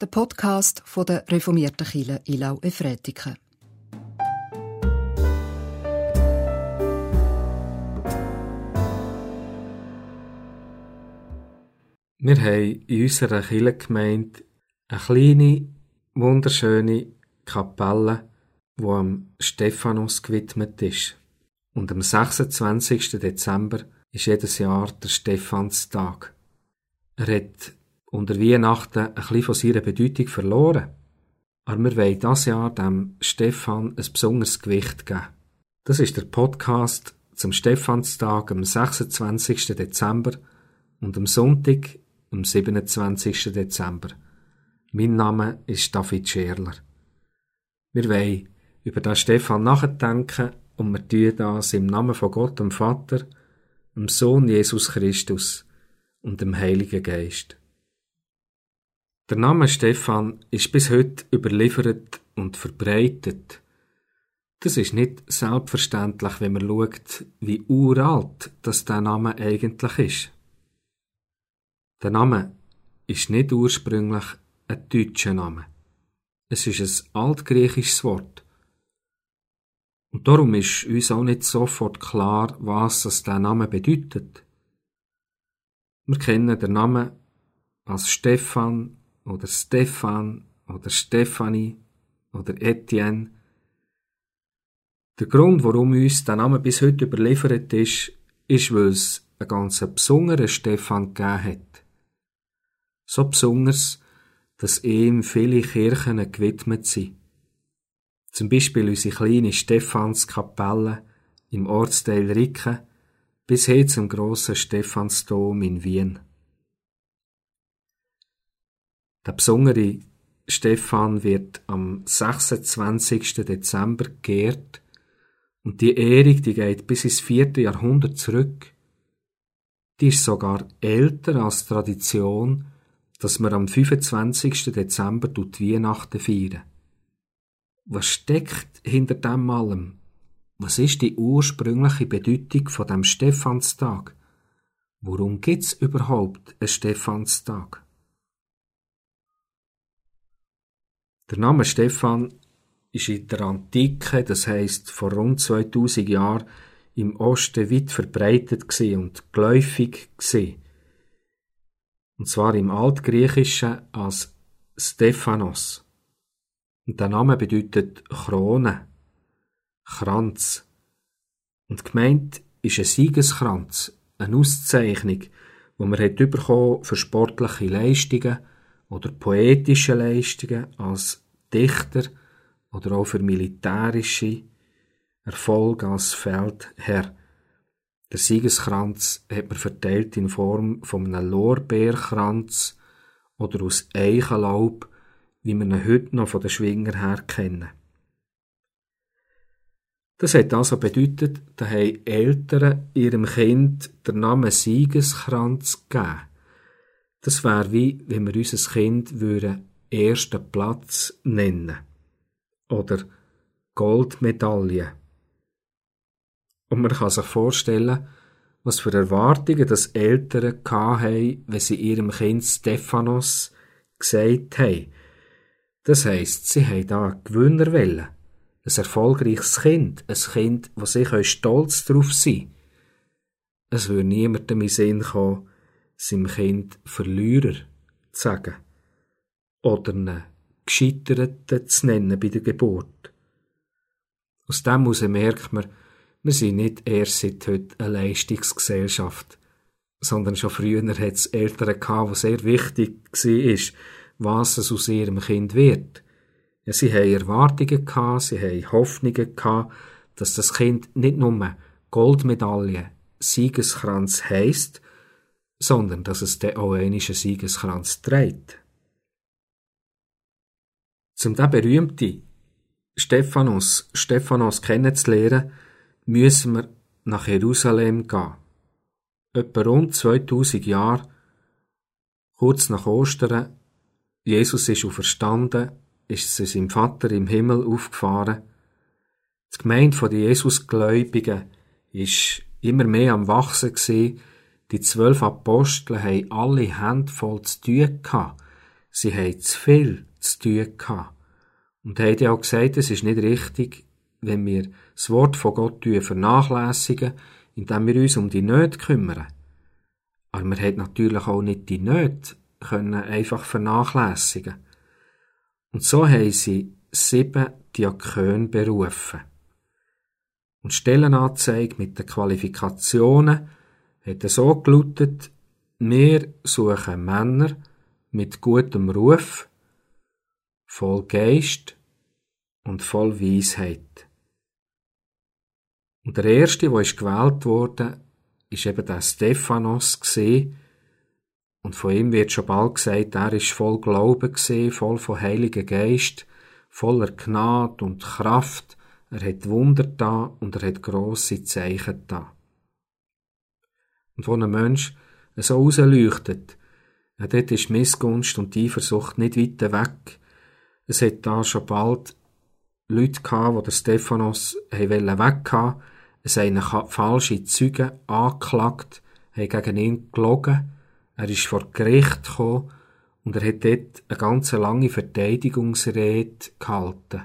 der Podcast von der reformierten Kirche Ilau Efretiken. Wir haben in unserer Kirchengemeinde eine kleine, wunderschöne Kapelle, die am Stephanus gewidmet ist. Und am 26. Dezember ist jedes Jahr der Stephanstag. Er hat unter Weihnachten ein bisschen von seiner Bedeutung verloren. Aber wir wollen dieses Jahr dem Stefan ein besonderes Gewicht geben. Das ist der Podcast zum Stephanstag am 26. Dezember und am Sonntag am 27. Dezember. Mein Name ist David Scherler. Wir wollen über den Stefan nachdenken und wir tun das im Namen von Gott, dem Vater, dem Sohn Jesus Christus und dem Heiligen Geist. Der Name Stefan ist bis heute überliefert und verbreitet. Das ist nicht selbstverständlich, wenn man schaut, wie uralt das der Name eigentlich ist. Der Name ist nicht ursprünglich ein deutscher Name. Es ist ein altgriechisches Wort. Und darum ist uns auch nicht sofort klar, was das der Name bedeutet. Wir kennen den Namen als Stefan oder Stefan oder Stefanie oder Etienne. Der Grund, warum uns der Name bis heute überliefert ist, ist, weil es einen ganz besonderen Stefan gegeben hat. So besonders, dass ihm viele Kirchen gewidmet sind. Zum Beispiel unsere kleine Stephanskapelle im Ortsteil Ricken bis hin zum grossen Stephansdom in Wien. Der besondere Stefan wird am 26. Dezember geehrt und die Ehrung, die geht bis ins vierte Jahrhundert zurück. Die ist sogar älter als Tradition, dass wir am 25. Dezember die Weihnachten feiern. Was steckt hinter dem allem? Was ist die ursprüngliche Bedeutung von dem Stephanstag? Warum gibt's überhaupt einen Stephanstag? Der Name Stefan ist in der Antike, das heißt vor rund 2000 Jahren, im Osten weit verbreitet und geläufig gewesen. Und zwar im Altgriechischen als Stephanos. Und der Name bedeutet Krone, Kranz. Und gemeint ist ein Siegeskranz, eine Auszeichnung, wo man hat bekommen für sportliche Leistungen oder poetische Leistungen als Dichter oder auch für militärische Erfolge als Feldherr. Der Siegeskranz hat man verteilt in Form von einem Lorbeerkranz oder aus Eichenlaub, wie wir ihn heute noch von den Schwinger her kennen. Das hat also bedeutet, dass Eltern ihrem Kind den Namen Siegeskranz gegeben. Das wäre wie, wenn wir unser Kind würden ersten Platz nennen. Oder Goldmedaille. Und man kann sich vorstellen, was für Erwartungen das Eltern hatten, wenn sie ihrem Kind Stephanos gesagt haben. Das heisst, sie haben da einen Gewinner wollen. Ein erfolgreiches Kind. Ein Kind, wo sie stolz darauf sein Es würde niemandem in Sinn kommen, seinem Kind Verlierer zu sagen. Oder einen Gescheiterten zu nennen bei der Geburt. Aus dem heraus merkt man, wir sind nicht erst seit heute eine Leistungsgesellschaft, sondern schon früher hat es Eltern gehabt, wo sehr wichtig war, was es aus ihrem Kind wird. Ja, sie haben Erwartungen gehabt, sie haben Hoffnungen gehabt, dass das Kind nicht nur Goldmedaille, Siegeskranz heisst, sondern dass es den auch einen Siegeskranz trägt. Zum den berühmten Stephanus, Stephanos kennenzulernen, müssen wir nach Jerusalem gehen. Etwa rund 2000 Jahre, kurz nach Ostern, Jesus ist auferstanden, ist zu seinem Vater im Himmel aufgefahren. Die Gemeinde der Jesusgläubigen ist immer mehr am Wachsen gewesen, die zwölf Apostel haben alle Hände voll zu tun gehabt. Sie haben zu viel zu tun gehabt. Und haben auch gesagt, es ist nicht richtig, wenn wir das Wort von Gott vernachlässigen, indem wir uns um die Nöte kümmern. Aber man hat natürlich auch nicht die Nöte können einfach vernachlässigen. Und so haben sie sieben Diakone berufen. Und Stellenanzeige mit den Qualifikationen hat so gelautet, wir suchen Männer mit gutem Ruf, voll Geist und voll Weisheit. Und der erste, der gewählt wurde, ist eben der Stephanos gesehen. Und von ihm wird schon bald gesagt, er ist voll Glauben gesehen, voll von Heiligen Geist, voller Gnade und Kraft. Er hat Wunder da und er hat grosse Zeichen da. Und wo ein Mensch so rausleuchtet, ja, dort ist Missgunst und Eifersucht nicht weit weg. Es hat da schon bald Leute gehabt, die der Stephanos weg haben es haben falsche Zeugen angeklagt, haben gegen ihn gelogen. Er ist vor Gericht gekommen und er hat dort eine ganz lange Verteidigungsrede gehalten.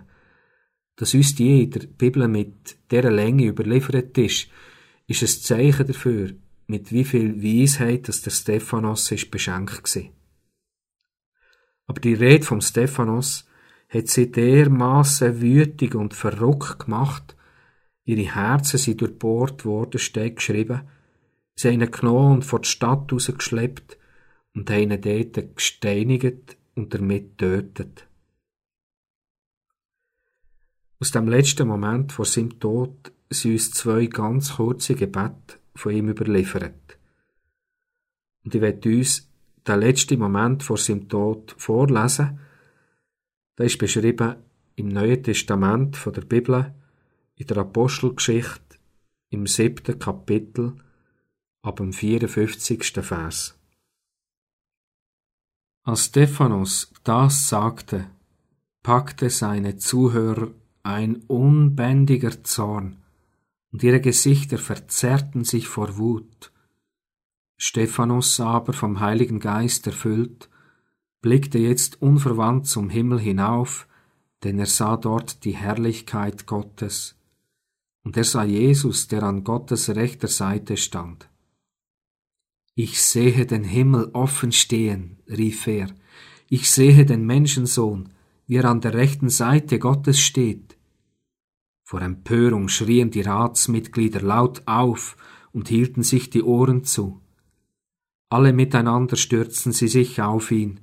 Dass uns die in der Bibel mit dieser Länge überliefert ist, ist ein Zeichen dafür, mit wie viel Weisheit dass der Stephanos ist beschenkt war. Aber die Rede vom Stephanos hat sie dermaßen wütig und verrückt gemacht, Ihre Herzen sind durchbohrt worden, steht geschrieben. Sie haben ihn genommen und vor die Stadt rausgeschleppt und haben ihn dort gesteinigt und damit tötet. Aus dem letzten Moment vor seinem Tod sind uns zwei ganz kurze Gebete von ihm überliefert. Und ich werde uns den letzten Moment vor seinem Tod vorlesen. Da ist beschrieben im Neuen Testament von der Bibel in der Apostelgeschichte im siebten Kapitel ab dem 54. Vers. Als Stephanus das sagte, packte seine Zuhörer ein unbändiger Zorn, und ihre Gesichter verzerrten sich vor Wut. Stephanus aber vom Heiligen Geist erfüllt, blickte jetzt unverwandt zum Himmel hinauf, denn er sah dort die Herrlichkeit Gottes und er sah Jesus, der an Gottes rechter Seite stand. Ich sehe den Himmel offen stehen, rief er, ich sehe den Menschensohn, wie er an der rechten Seite Gottes steht. Vor Empörung schrien die Ratsmitglieder laut auf und hielten sich die Ohren zu. Alle miteinander stürzten sie sich auf ihn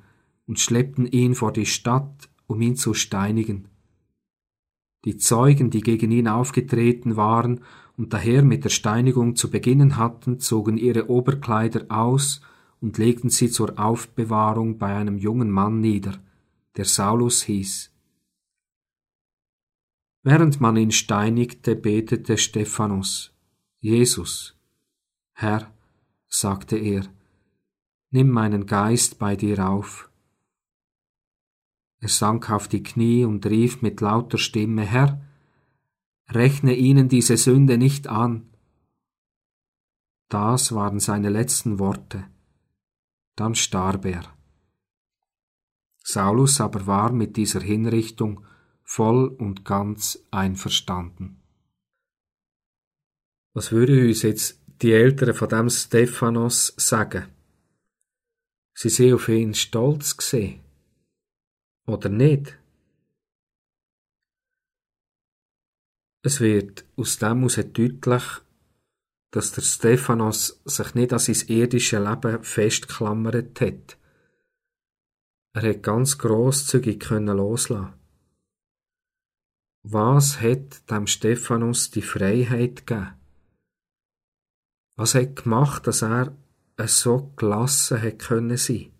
und schleppten ihn vor die Stadt, um ihn zu steinigen. Die Zeugen, die gegen ihn aufgetreten waren und daher mit der Steinigung zu beginnen hatten, zogen ihre Oberkleider aus und legten sie zur Aufbewahrung bei einem jungen Mann nieder, der Saulus hieß. Während man ihn steinigte, betete Stephanus, Jesus, Herr, sagte er, nimm meinen Geist bei dir auf. Er sank auf die Knie und rief mit lauter Stimme, Herr, rechne ihnen diese Sünde nicht an. Das waren seine letzten Worte. Dann starb er. Saulus aber war mit dieser Hinrichtung voll und ganz einverstanden. Was würden uns jetzt die Eltern von dem Stephanos sagen? Sie sind auf ihn stolz gesehen oder nicht. Es wird aus dem heraus deutlich, dass der Stephanos sich nicht an sein irdisches Leben festklammert hat. Er hat ganz grosszügig loslassen. Was hat dem Stephanus die Freiheit gegeben? Was hat gemacht, dass er so gelassen hat können sein?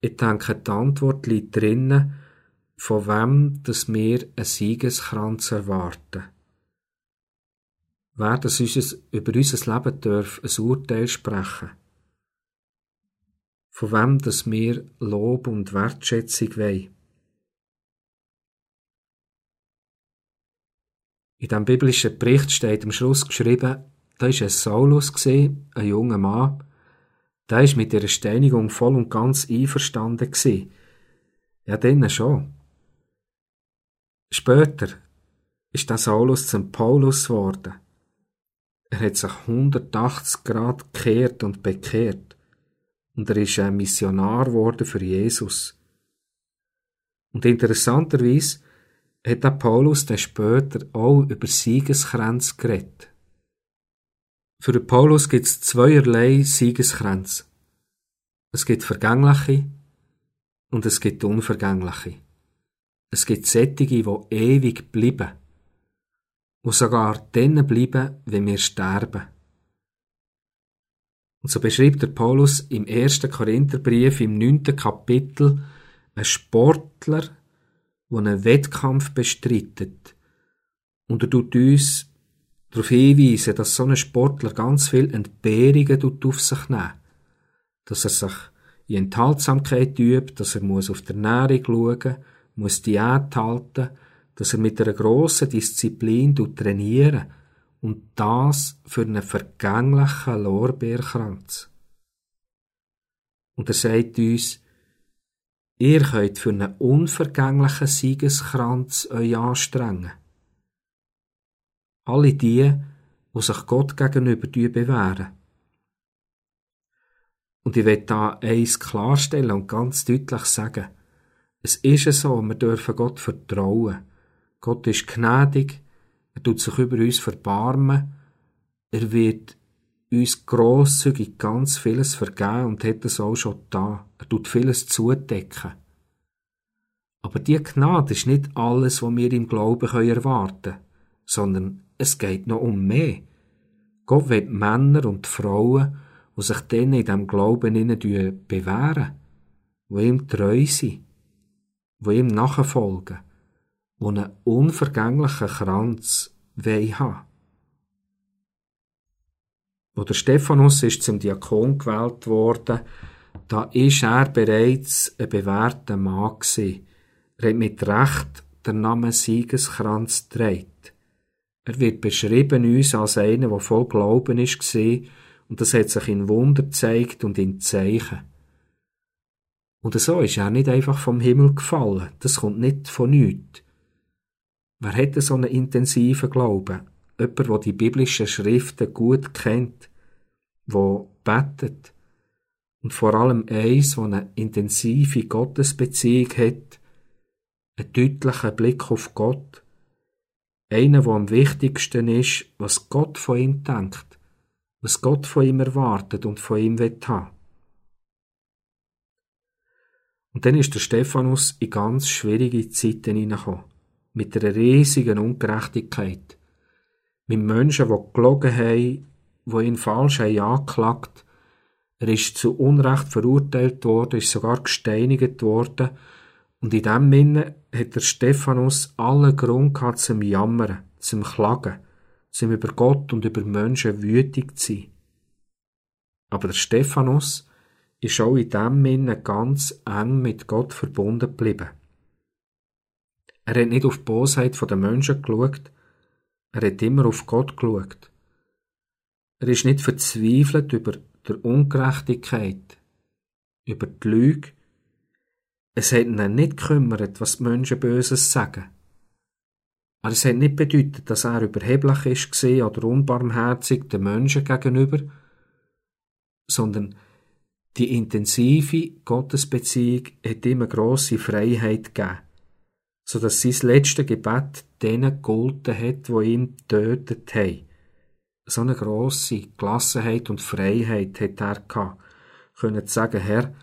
Ich denke, die Antwort liegt drinnen, von wem dass wir einen Siegeskranz erwarten. Wer das unser, über unser Leben darf ein Urteil sprechen. Von wem dass wir Lob und Wertschätzung wollen. In dem biblischen Bericht steht am Schluss geschrieben, da war ein Saulus, ein junger Mann, der ist mit ihrer Steinigung voll und ganz einverstanden. Ja, denen schon. Später ist der Saulus zum Paulus geworden. Er hat sich 180 Grad gekehrt und bekehrt. Und er ist ein Missionar geworden für Jesus. Und interessanterweise hat der Paulus dann später auch über Siegeskränze geredet. Für den Paulus gibt es zweierlei Siegeskränze. Es gibt vergängliche und es gibt unvergängliche. Es gibt Sättige, die ewig bleiben. Und sogar dann bleiben, wenn wir sterben. Und so beschreibt der Paulus im ersten Korintherbrief im neunten Kapitel einen Sportler, der einen Wettkampf bestreitet. Und er tut uns darauf hinweisen, dass so ein Sportler ganz viel Entbehrungen auf sich nehmen Dass er sich in Enthaltsamkeit übt, dass er muss auf der Ernährung schauen muss Diät halten, dass er mit einer grossen Disziplin trainieren und das für einen vergänglichen Lorbeerkranz. Und er sagt uns, ihr könnt für einen unvergänglichen Siegeskranz euch anstrengen. Alle die, die sich Gott gegenüber bewähren. Und ich will da eins klarstellen und ganz deutlich sagen. Es ist so, wir dürfen Gott vertrauen. Gott ist gnädig, er tut sich über uns verbarmen, er wird uns grosszügig ganz vieles vergeben und hat es auch schon da. Er tut vieles zudecken. Aber die Gnade ist nicht alles, was wir im Glauben erwarten können, sondern es geht noch um mehr. Gott will Männer und Frauen, die sich dann in diesem Glauben bewähren, die ihm treu sind wo ihm nachfolgen, wo einen unvergänglichen Kranz haben Wo der Stephanus ist zum Diakon gewählt worden, da ist er bereits ein bewährter Mann. Er hat mit Recht den Namen Siegeskranz trägt. Er wird beschrieben uns als einer, der voll Glauben ist und das hat sich in Wunder gezeigt und in Zeichen. Und so ist er nicht einfach vom Himmel gefallen. Das kommt nicht von nichts. Wer hätte so einen intensiven Glauben? Jemand, der die biblischen Schriften gut kennt, der betet und vor allem eins, der eine intensive Gottesbeziehung hat, einen deutlichen Blick auf Gott, einer, der am wichtigsten ist, was Gott von ihm denkt, was Gott von ihm erwartet und von ihm will haben. Und dann ist der Stephanus in ganz schwierige Zeiten hineingekommen. Mit einer riesigen Ungerechtigkeit. Mit Menschen, die gelogen haben, die ihn falsch haben angeklagt. Er ist zu Unrecht verurteilt worden, ist sogar gesteinigt worden. Und in dem Sinne hat der Stephanus allen Grund gehabt zum Jammern, zum Klagen, zum über Gott und über Menschen wütig zu sein. Aber der Stephanus ist auch in dem Sinne ganz eng mit Gott verbunden geblieben. Er hat nicht auf die Bosheit der Menschen geschaut, er hat immer auf Gott geschaut. Er ist nicht verzweifelt über die Ungerechtigkeit, über die Lüge. Es hat ihn nicht gekümmert, was die Menschen Böses sagen. Aber es hat nicht bedeutet, dass er überheblich ist oder unbarmherzig den Menschen gegenüber, sondern die intensive Gottesbeziehung hat ihm eine grosse Freiheit gegeben, so dass sein letztes Gebet denen gegolten hat, die ihn getötet haben. So eine grosse Gelassenheit und Freiheit hat er gehabt, können sagen, Herr,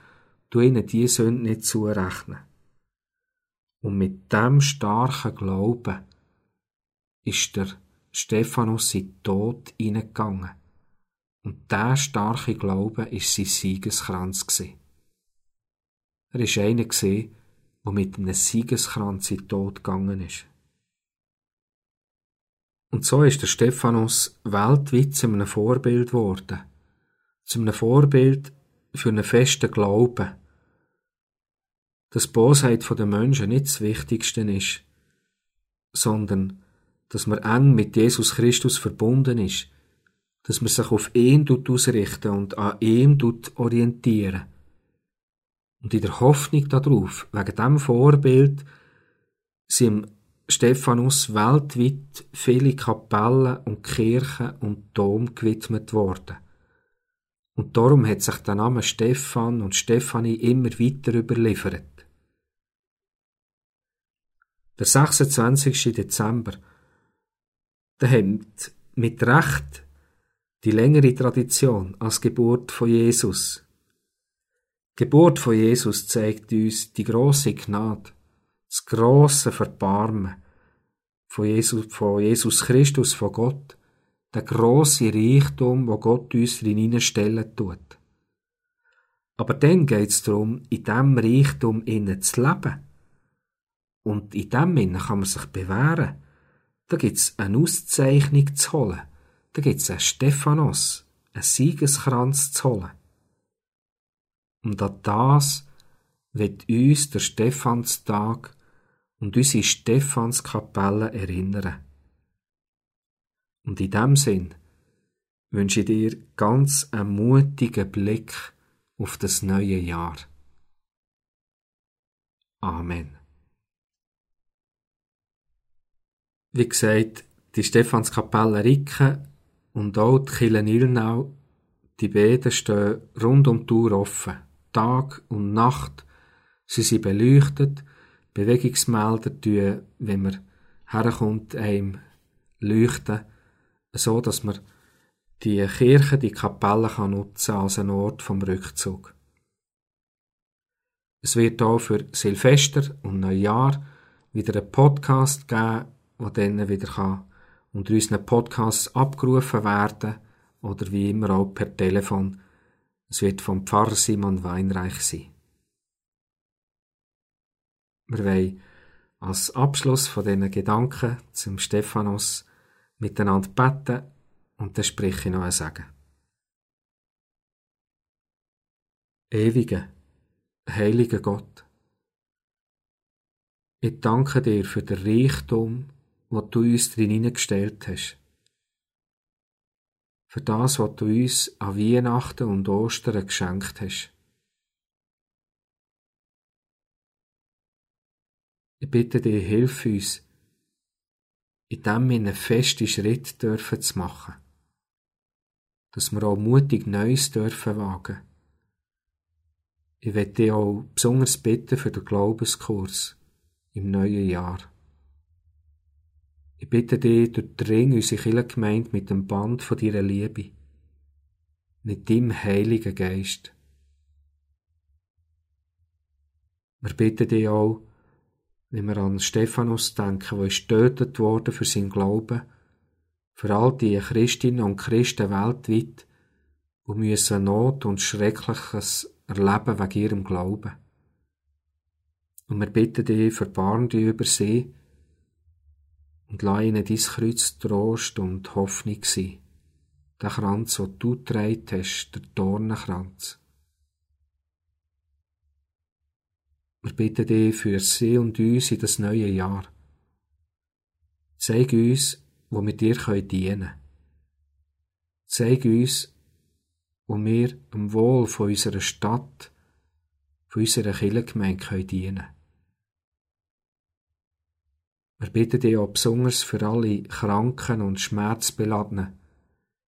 du ihnen die Sünde nicht zurechnen. Und mit dem starken Glauben ist der Stephanus in den Tod hineingegangen. Und der starke Glaube ist sein Siegeskranz. Er ist einer gsi, der mit einem Siegeskranz in den Tod gegangen ist. Und so ist der Stephanus weltweit zu einem Vorbild geworden. Zu einem Vorbild für einen festen Glauben. Dass die Bosheit der Menschen nicht das Wichtigste ist, sondern dass man eng mit Jesus Christus verbunden ist dass man sich auf ihn ausrichten und an ihm orientieren. Und in der Hoffnung darauf, wegen diesem Vorbild, sind Stephanus weltweit viele Kapellen und Kirchen und Dom gewidmet worden. Und darum hat sich der Name Stephan und Stephanie immer weiter überliefert. Der 26. Dezember, der hat mit Recht die längere Tradition als Geburt von Jesus. Die Geburt von Jesus zeigt uns die große Gnade, das große Verbarmen von Jesus, von Jesus Christus, von Gott, der große Reichtum, wo Gott uns hineinstellen tut. Aber dann geht es darum, in diesem Reichtum innen zu leben. Und in dem Innen kann man sich bewähren. Da gibt es eine Auszeichnung zu holen. Da gibt es einen Stephanos, einen Siegeskranz zu holen. Und an das wird uns der Stephanstag und unsere Stephanskapelle erinnern. Und in dem Sinn wünsche ich dir ganz einen mutigen Blick auf das neue Jahr. Amen. Wie gesagt, die Stephanskapelle Ricke und auch die Kille Nilnau, die beiden stehen rund um die Tour offen. Tag und Nacht. Sie sind beleuchtet Bewegungsmelder tun, wenn man herkommt, einem leuchten, so dass man die Kirche, die Kapelle kann nutzen als ein Ort vom Rückzug. Es wird auch für Silvester und Neujahr wieder einen Podcast geben, der dann wieder kann unter unseren Podcasts abgerufen werden oder wie immer auch per Telefon. Es wird vom Pfarrer Simon Weinreich sein. Wir wollen als Abschluss von diesen Gedanken zum Stephanus miteinander beten und dann spreche ich noch ein Sagen. Ewiger, heiliger Gott, ich danke dir für den Reichtum, wo du uns drin hineingestellt hast. Für das, was du uns an Weihnachten und Ostern geschenkt hast. Ich bitte dich, hilf uns, in dem wir einen festen Schritt dürfen zu machen. Dass wir auch mutig Neues dürfen wagen. Ich werde dich auch besonders bitten für den Glaubenskurs im neuen Jahr. Ich bitte dich, durchdring unsere Kirchengemeinde mit dem Band von deiner Liebe, mit deinem Heiligen Geist. Wir bitten dich auch, wenn wir an Stephanus denken, der ist getötet worden für seinen Glauben, für all die Christinnen und Christen weltweit, die müssen Not und Schreckliches erleben wegen ihrem Glauben. Und wir bitten dich, verbarm dich über sie und lass ihnen dein Kreuz Trost und Hoffnung sein. Der Kranz, den du getragen hast, der Dornenkranz. Wir bitten dich für sie und uns in das neue Jahr. Zeig uns, wo wir dir dienen können. Zeig uns, wo wir am Wohl von unserer Stadt, von unserer Kirchengemeinde dienen können. Wir bitten dich auch besonders für alle Kranken und Schmerzbeladenen,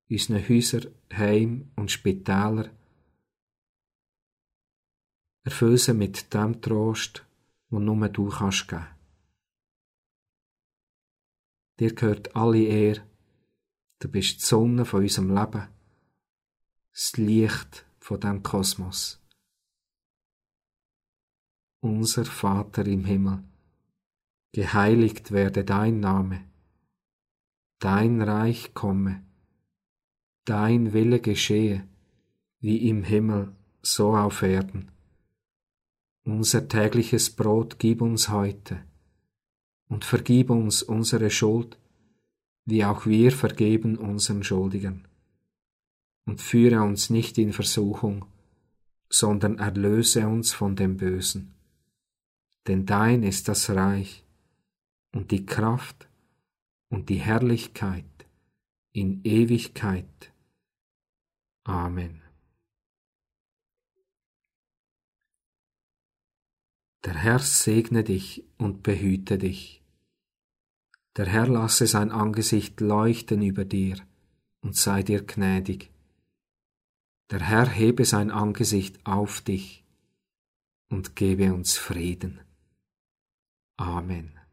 unseren Häuser, Heim und Spitäler, Erfüll sie mit dem Trost, wo nur du kannst geben. Dir gehört alle Ehre. Du bist die Sonne von unserem Leben, das Licht von dem Kosmos. Unser Vater im Himmel, geheiligt werde dein Name, dein Reich komme, dein Wille geschehe, wie im Himmel, so auf Erden. Unser tägliches Brot gib uns heute und vergib uns unsere Schuld, wie auch wir vergeben unseren Schuldigen. Und führe uns nicht in Versuchung, sondern erlöse uns von dem Bösen. Denn dein ist das Reich und die Kraft und die Herrlichkeit in Ewigkeit. Amen. Der Herr segne dich und behüte dich. Der Herr lasse sein Angesicht leuchten über dir und sei dir gnädig. Der Herr hebe sein Angesicht auf dich und gebe uns Frieden. Amen.